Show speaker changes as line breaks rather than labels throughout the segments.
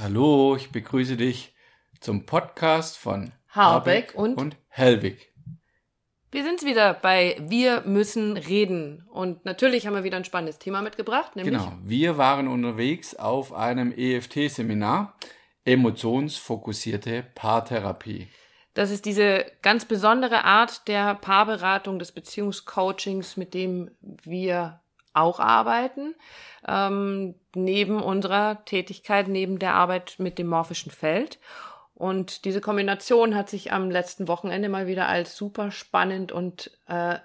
Hallo, ich begrüße dich zum Podcast von
Habeck und-
und Hellwig.
Wir sind's wieder bei Wir müssen reden. Und natürlich haben wir wieder ein spannendes Thema mitgebracht, nämlich
Genau, wir waren unterwegs auf einem EFT-Seminar, emotionsfokussierte Paartherapie.
das ist diese ganz besondere Art der Paarberatung, des Beziehungscoachings, mit dem wir auch arbeiten, ähm, neben unserer Tätigkeit, neben der Arbeit mit dem morphischen Feld. Und diese Kombination hat sich am letzten Wochenende mal wieder als super spannend und äh,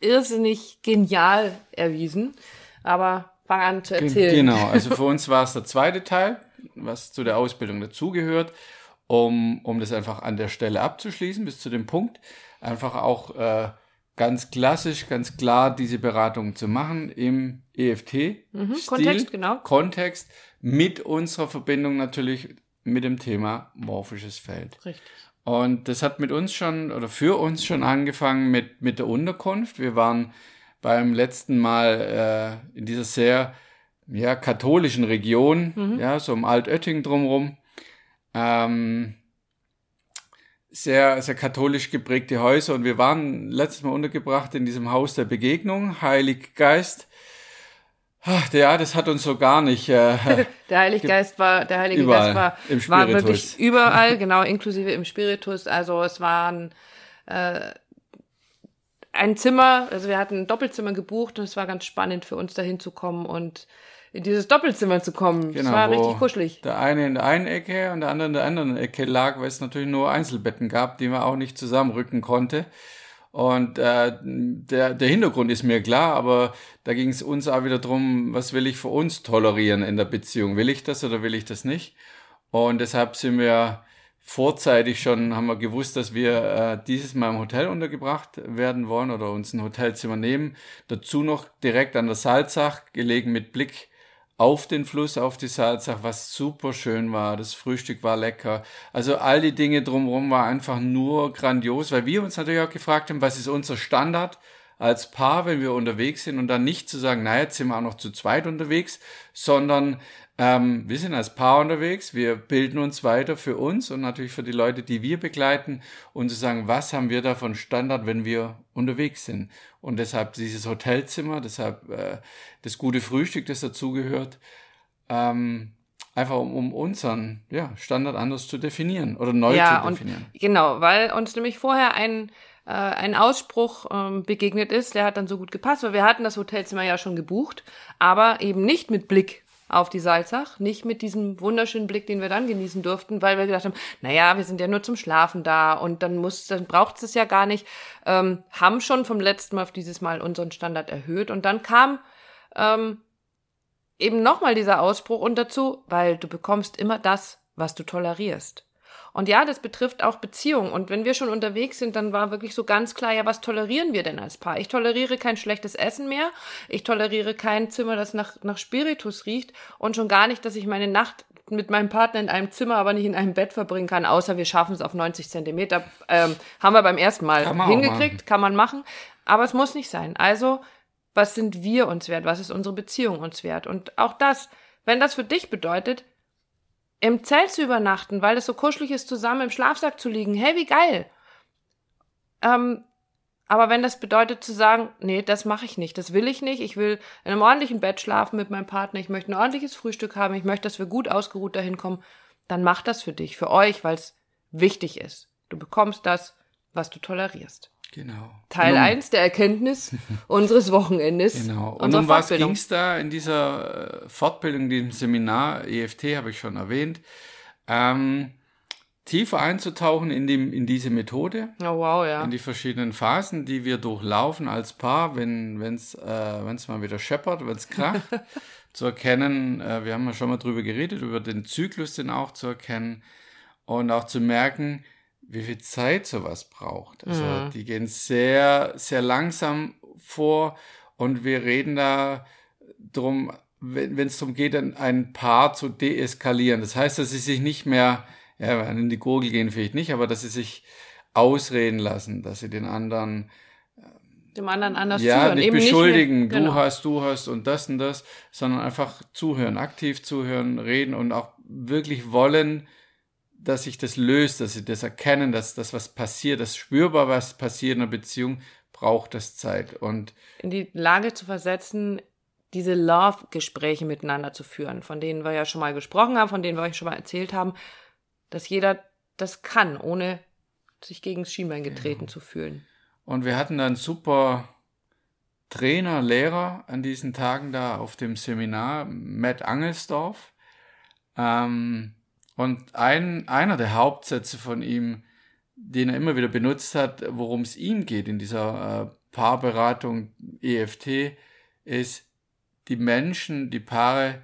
irrsinnig genial erwiesen. Aber fang an zu erzählen.
Genau, also für uns war es der zweite Teil, was zu der Ausbildung dazugehört, um, um das einfach an der Stelle abzuschließen, bis zu dem Punkt, einfach auch äh, ganz klassisch, ganz klar diese Beratung zu machen im EFT.
Mhm, Kontext, genau.
Kontext mit unserer Verbindung natürlich mit dem Thema morphisches Feld.
Richtig.
Und das hat mit uns schon oder für uns schon angefangen mit, mit der Unterkunft. Wir waren beim letzten Mal äh, in dieser sehr ja, katholischen Region, ja, so um Altötting drumherum. Ähm, sehr, sehr katholisch geprägte Häuser und wir waren letztes Mal untergebracht in diesem Haus der Begegnung, Heilig Geist. Ach, ja, das hat uns so gar nicht. Äh,
Der Heilige Geist war, der Heilige
Überall,
Geist war, war wirklich überall, genau, inklusive im Spiritus. Also es waren äh, ein Zimmer, also wir hatten ein Doppelzimmer gebucht und es war ganz spannend für uns dahin zu kommen und in dieses Doppelzimmer zu kommen.
Genau,
es war richtig kuschelig.
Der eine in der einen Ecke und der andere in der anderen Ecke lag, weil es natürlich nur Einzelbetten gab, die man auch nicht zusammenrücken konnte. Und äh, der, der Hintergrund ist mir klar, aber da ging es uns auch wieder drum, was will ich für uns tolerieren in der Beziehung? Will ich das oder will ich das nicht? Und deshalb sind wir vorzeitig schon, haben wir gewusst, dass wir äh, dieses Mal im Hotel untergebracht werden wollen oder uns ein Hotelzimmer nehmen. Dazu noch direkt an der Salzach, gelegen mit Blick auf den Fluss, auf die Salzach, was super schön war. Das Frühstück war lecker. Also all die Dinge drumherum war einfach nur grandios, weil wir uns natürlich auch gefragt haben, was ist unser Standard als Paar, wenn wir unterwegs sind und dann nicht zu sagen, naja, jetzt sind wir auch noch zu zweit unterwegs, sondern ähm, wir sind als Paar unterwegs, wir bilden uns weiter für uns und natürlich für die Leute, die wir begleiten und zu sagen, was haben wir da von Standard, wenn wir unterwegs sind. Und deshalb dieses Hotelzimmer, deshalb äh, das gute Frühstück, das dazugehört, ähm, einfach um, um unseren ja, Standard anders zu definieren oder neu
Ja,
zu
und
definieren.
genau, weil uns nämlich vorher ein, äh, ein Ausspruch ähm, begegnet ist, der hat dann so gut gepasst, weil wir hatten das Hotelzimmer ja schon gebucht, aber eben nicht mit Blick auf die Salzach, nicht mit diesem wunderschönen Blick, den wir dann genießen durften, weil wir gedacht haben, naja, wir sind ja nur zum Schlafen da und dann muss, dann braucht es ja gar nicht, ähm, haben schon vom letzten Mal auf dieses Mal unseren Standard erhöht. Und dann kam ähm, eben nochmal dieser Ausspruch und dazu, weil du bekommst immer das, was du tolerierst. Und ja, das betrifft auch Beziehungen. Und wenn wir schon unterwegs sind, dann war wirklich so ganz klar, ja, was tolerieren wir denn als Paar? Ich toleriere kein schlechtes Essen mehr. Ich toleriere kein Zimmer, das nach, nach Spiritus riecht. Und schon gar nicht, dass ich meine Nacht mit meinem Partner in einem Zimmer, aber nicht in einem Bett verbringen kann, außer wir schaffen es auf 90 Zentimeter. Ähm, haben wir beim ersten Mal
Kann
hingekriegt, kann man machen. Aber es muss nicht sein. Also, was sind wir uns wert? Was ist unsere Beziehung uns wert? Und auch das, wenn das für dich bedeutet, im Zelt zu übernachten, weil es so kuschelig ist, zusammen im Schlafsack zu liegen. Hey, wie geil. Ähm, aber wenn das bedeutet zu sagen, nee, das mache ich nicht, das will ich nicht, ich will in einem ordentlichen Bett schlafen mit meinem Partner, ich möchte ein ordentliches Frühstück haben, ich möchte, dass wir gut ausgeruht dahin kommen, dann mach das für dich, für euch, weil es wichtig ist. Du bekommst das, was du tolerierst.
Genau.
Teil
Und um-
1 der Erkenntnis unseres Wochenendes.
Genau. Und um was ging es da in dieser äh, Fortbildung, in diesem Seminar, EFT habe ich schon erwähnt, ähm, tiefer einzutauchen in, dem, in diese Methode,
Oh, wow, ja.
in die verschiedenen Phasen, die wir durchlaufen als Paar, wenn es äh, wenn's mal wieder scheppert, wenn es kracht, zu erkennen, äh, wir haben ja schon mal drüber geredet, über den Zyklus, den auch zu erkennen und auch zu merken, wie viel Zeit sowas braucht. Also
Mhm.
die gehen sehr, sehr langsam vor und wir reden da drum, wenn es darum geht, ein, Paar zu deeskalieren. Das heißt, dass sie sich nicht mehr, ja, in die Gurgel gehen vielleicht nicht, aber dass sie sich ausreden lassen, dass sie den anderen
Dem anderen anders
ja,
zuhören.
nicht
Eben
beschuldigen,
Nicht mehr, genau.
du hast, du hast und das und das, sondern einfach zuhören, aktiv zuhören, reden und auch wirklich wollen, dass sich das löst, dass sie das erkennen, dass das was passiert, dass spürbar was passiert in einer Beziehung, braucht das Zeit. Und
in die Lage zu versetzen, diese Love-Gespräche miteinander zu führen, von denen wir ja schon mal gesprochen haben, von denen wir euch schon mal erzählt haben, dass jeder das kann, ohne sich gegen das Schienbein getreten ja. zu fühlen.
Und wir hatten dann super Trainer, Lehrer an diesen Tagen da auf dem Seminar, Matt Angelsdorf. Ähm, und ein, einer der Hauptsätze von ihm, den er immer wieder benutzt hat, worum es ihm geht in dieser äh, Paarberatung EFT, ist, die Menschen, die Paare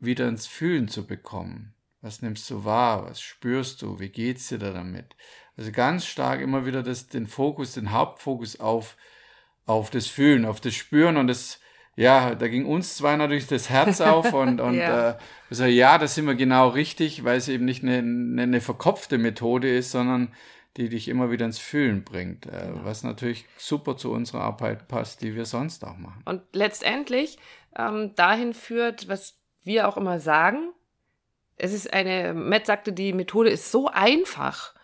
wieder ins Fühlen zu bekommen. Was nimmst du wahr? Was spürst du? Wie geht's dir da damit? Also ganz stark immer wieder das, den Fokus, den Hauptfokus auf, auf das Fühlen, auf das Spüren und das, ja, da ging uns zwei natürlich das Herz auf und, und ja. Äh, also, ja, da sind wir genau richtig, weil es eben nicht eine, eine, eine verkopfte Methode ist, sondern die dich immer wieder ins Fühlen bringt, äh, genau. was natürlich super zu unserer Arbeit passt, die wir sonst auch machen.
Und letztendlich ähm, dahin führt, was wir auch immer sagen, es ist eine, Matt sagte, die Methode ist so einfach.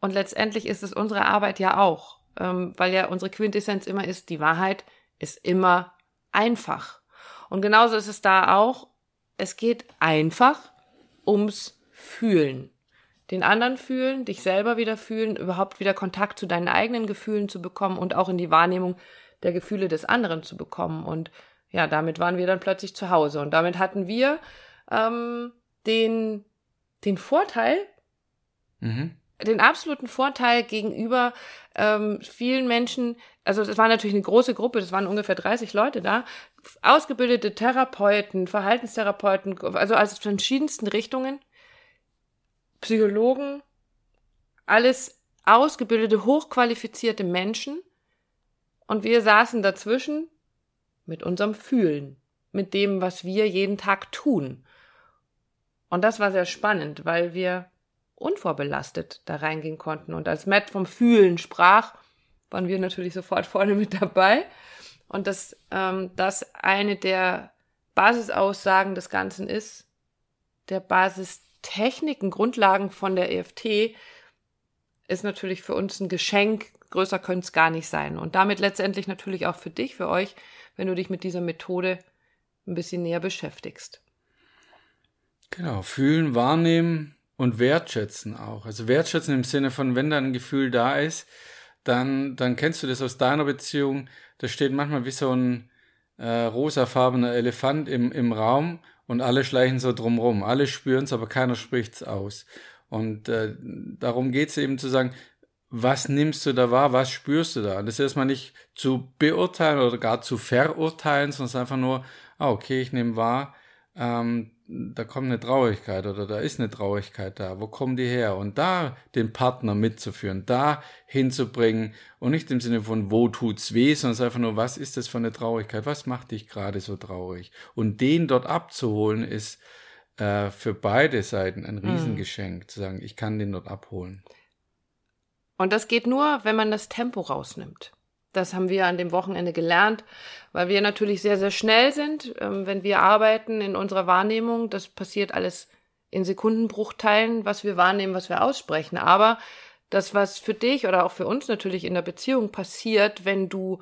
Und letztendlich ist es unsere Arbeit ja auch, ähm, weil ja unsere Quintessenz immer ist, die Wahrheit ist immer einfach. Und genauso ist es da auch, es geht einfach ums Fühlen. Den anderen fühlen, dich selber wieder fühlen, überhaupt wieder Kontakt zu deinen eigenen Gefühlen zu bekommen und auch in die Wahrnehmung der Gefühle des anderen zu bekommen. Und ja, damit waren wir dann plötzlich zu Hause. Und damit hatten wir ähm, den, den Vorteil, mhm den absoluten Vorteil gegenüber ähm, vielen Menschen, also das war natürlich eine große Gruppe, das waren ungefähr 30 Leute da, ausgebildete Therapeuten, Verhaltenstherapeuten, also aus verschiedensten Richtungen, Psychologen, alles ausgebildete, hochqualifizierte Menschen. Und wir saßen dazwischen mit unserem Fühlen, mit dem, was wir jeden Tag tun. Und das war sehr spannend, weil wir unvorbelastet da reingehen konnten. Und als Matt vom Fühlen sprach, waren wir natürlich sofort vorne mit dabei. Und dass ähm, das eine der Basisaussagen des Ganzen ist, der Basistechniken, Grundlagen von der EFT, ist natürlich für uns ein Geschenk. Größer könnte es gar nicht sein. Und damit letztendlich natürlich auch für dich, für euch, wenn du dich mit dieser Methode ein bisschen näher beschäftigst.
Genau, fühlen, wahrnehmen, und wertschätzen auch. Also wertschätzen im Sinne von, wenn da ein Gefühl da ist, dann, dann kennst du das aus deiner Beziehung. Da steht manchmal wie so ein äh, rosafarbener Elefant im, im Raum und alle schleichen so drumrum. Alle spüren es, aber keiner spricht es aus. Und äh, darum geht es eben zu sagen, was nimmst du da wahr, was spürst du da? Das ist erstmal nicht zu beurteilen oder gar zu verurteilen, sondern einfach nur, ah, okay, ich nehme wahr, ähm, da kommt eine Traurigkeit oder da ist eine Traurigkeit da. Wo kommen die her? Und da den Partner mitzuführen, da hinzubringen und nicht im Sinne von, wo tut's weh, sondern einfach nur, was ist das für eine Traurigkeit? Was macht dich gerade so traurig? Und den dort abzuholen ist äh, für beide Seiten ein mhm. Riesengeschenk, mhm. zu sagen, ich kann den dort abholen.
Und das geht nur, wenn man das Tempo rausnimmt. Das haben wir an dem Wochenende gelernt, weil wir natürlich sehr, sehr schnell sind, ähm, wenn wir arbeiten in unserer Wahrnehmung. Das passiert alles in Sekundenbruchteilen, was wir wahrnehmen, was wir aussprechen. Aber das, was für dich oder auch für uns natürlich in der Beziehung passiert, wenn du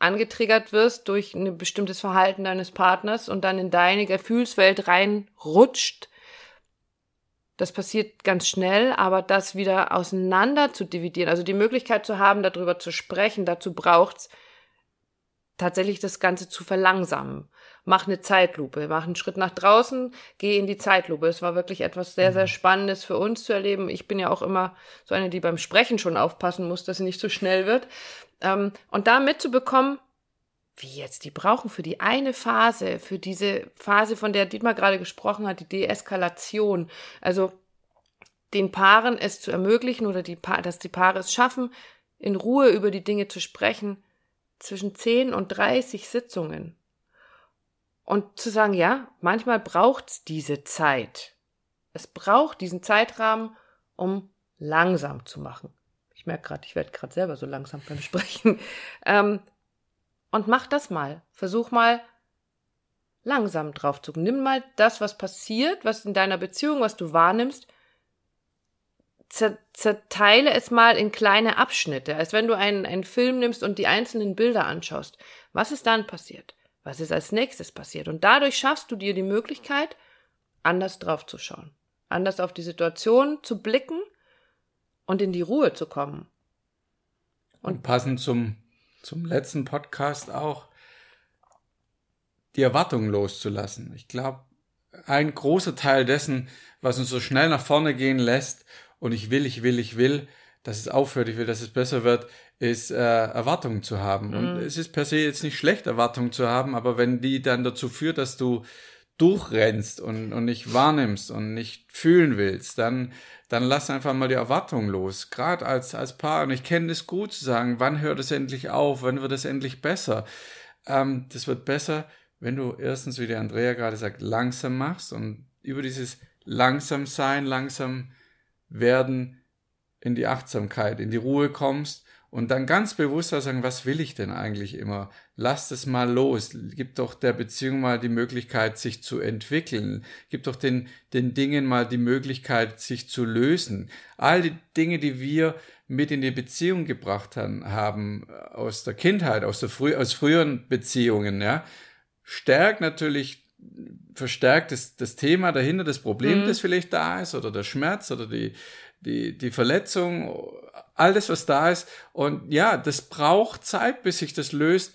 angetriggert wirst durch ein bestimmtes Verhalten deines Partners und dann in deine Gefühlswelt reinrutscht, das passiert ganz schnell, aber das wieder auseinander zu dividieren, also die Möglichkeit zu haben, darüber zu sprechen, dazu braucht's tatsächlich das Ganze zu verlangsamen. Mach eine Zeitlupe, mach einen Schritt nach draußen, geh in die Zeitlupe. Es war wirklich etwas sehr, sehr mhm. Spannendes für uns zu erleben. Ich bin ja auch immer so eine, die beim Sprechen schon aufpassen muss, dass sie nicht zu so schnell wird. Ähm, und da mitzubekommen, wie jetzt, die brauchen für die eine Phase, für diese Phase, von der Dietmar gerade gesprochen hat, die Deeskalation, also den Paaren es zu ermöglichen oder die pa dass die Paare es schaffen, in Ruhe über die Dinge zu sprechen, zwischen 10 und 30 Sitzungen. Und zu sagen, ja, manchmal braucht's diese Zeit. Es braucht diesen Zeitrahmen, um langsam zu machen. Ich merke gerade, ich werde gerade selber so langsam beim Sprechen. Ähm, und mach das mal. Versuch mal langsam drauf zu. Nimm mal das, was passiert, was in deiner Beziehung, was du wahrnimmst, zerteile es mal in kleine Abschnitte, als wenn du einen, einen Film nimmst und die einzelnen Bilder anschaust. Was ist dann passiert? Was ist als nächstes passiert? Und dadurch schaffst du dir die Möglichkeit, anders drauf zu schauen, anders auf die Situation zu blicken und in die Ruhe zu kommen.
Und, und passend zum, zum letzten Podcast auch, die Erwartungen loszulassen. Ich glaube, ein großer Teil dessen, was uns so schnell nach vorne gehen lässt und ich will, ich will, ich will, dass es aufhört, ich will, dass es besser wird, ist äh, Erwartungen zu haben. Mhm. Und es ist per se jetzt nicht schlecht, Erwartungen zu haben, aber wenn die dann dazu führt, dass du durchrennst und, und nicht wahrnimmst und nicht fühlen willst, dann, dann lass einfach mal die Erwartungen los. Gerade als, als Paar. Und ich kenne es gut zu sagen, wann hört es endlich auf, wann wird es endlich besser. Ähm, das wird besser, wenn du erstens, wie der Andrea gerade sagt, langsam machst und über dieses langsam sein, langsam werden in die Achtsamkeit, in die Ruhe kommst und dann ganz bewusst sagen, was will ich denn eigentlich immer? Lass das mal los. Gib doch der Beziehung mal die Möglichkeit, sich zu entwickeln. Gib doch den, den Dingen mal die Möglichkeit, sich zu lösen. All die Dinge, die wir mit in die Beziehung gebracht haben, aus der Kindheit, aus, der frü aus früheren Beziehungen, ja, stärkt natürlich, verstärkt das, das Thema dahinter, das Problem, mhm. das vielleicht da ist, oder der Schmerz oder die, die, die Verletzung, alles, was da ist. Und ja, das braucht Zeit, bis sich das löst.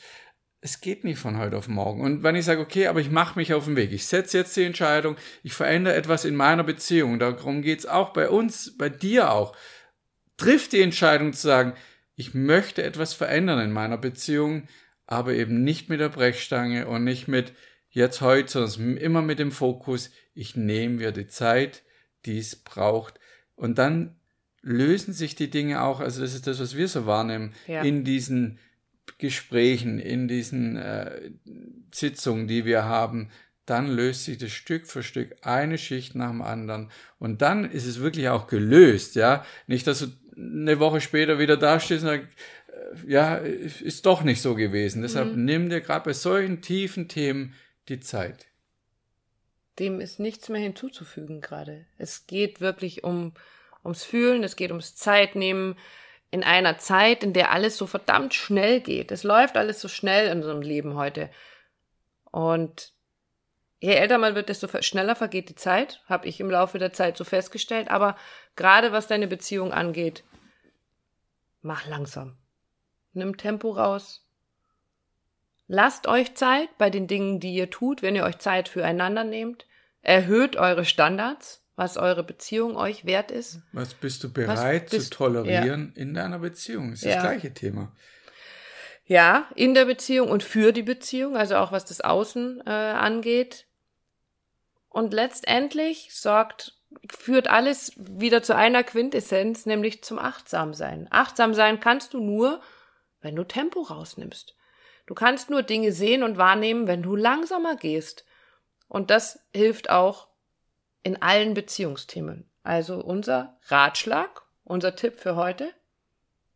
Es geht nicht von heute auf morgen. Und wenn ich sage, okay, aber ich mache mich auf den Weg, ich setze jetzt die Entscheidung, ich verändere etwas in meiner Beziehung, darum geht's auch bei uns, bei dir auch. Triff die Entscheidung zu sagen, ich möchte etwas verändern in meiner Beziehung, aber eben nicht mit der Brechstange und nicht mit jetzt heute, sondern immer mit dem Fokus, ich nehme mir die Zeit, die es braucht. Und dann lösen sich die Dinge auch, also das ist das, was wir so wahrnehmen, ja. in diesen Gesprächen, in diesen äh, Sitzungen, die wir haben, dann löst sich das Stück für Stück eine Schicht nach dem anderen und dann ist es wirklich auch gelöst, ja. Nicht, dass du eine Woche später wieder dastehst und sagst, ja, ist doch nicht so gewesen. Deshalb mhm. nimm dir gerade bei solchen tiefen Themen die Zeit.
Dem ist nichts mehr hinzuzufügen gerade. Es geht wirklich um, ums Fühlen, es geht ums Zeitnehmen in einer Zeit, in der alles so verdammt schnell geht. Es läuft alles so schnell in unserem Leben heute. Und je älter man wird, desto schneller vergeht die Zeit, habe ich im Laufe der Zeit so festgestellt. Aber gerade was deine Beziehung angeht, mach langsam nimm Tempo raus. Lasst euch Zeit bei den Dingen, die ihr tut, wenn ihr euch Zeit füreinander nehmt. Erhöht eure Standards, was eure Beziehung euch wert ist.
Was bist du bereit bist, zu tolerieren ja. in deiner Beziehung? Das ist ja. das gleiche Thema.
Ja, in der Beziehung und für die Beziehung, also auch was das Außen äh, angeht. Und letztendlich sorgt führt alles wieder zu einer Quintessenz, nämlich zum Achtsamsein. Achtsam sein kannst du nur, wenn du Tempo rausnimmst. Du kannst nur Dinge sehen und wahrnehmen, wenn du langsamer gehst. Und das hilft auch in allen Beziehungsthemen. Also unser Ratschlag, unser Tipp für heute,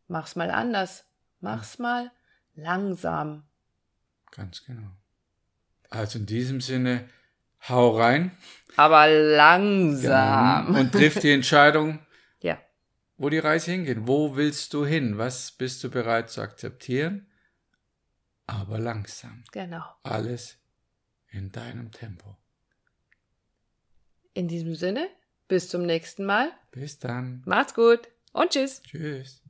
mach's mal anders. Mach's mal langsam.
Ganz genau. Also in diesem Sinne, hau rein.
Aber langsam.
Genau. Und triff die Entscheidung, wo die Reise hingeht. Wo willst du hin? Was bist du bereit zu akzeptieren? Aber langsam.
Genau.
Alles in deinem Tempo.
In diesem Sinne, bis zum nächsten Mal.
Bis dann.
Macht's gut und tschüss.
Tschüss.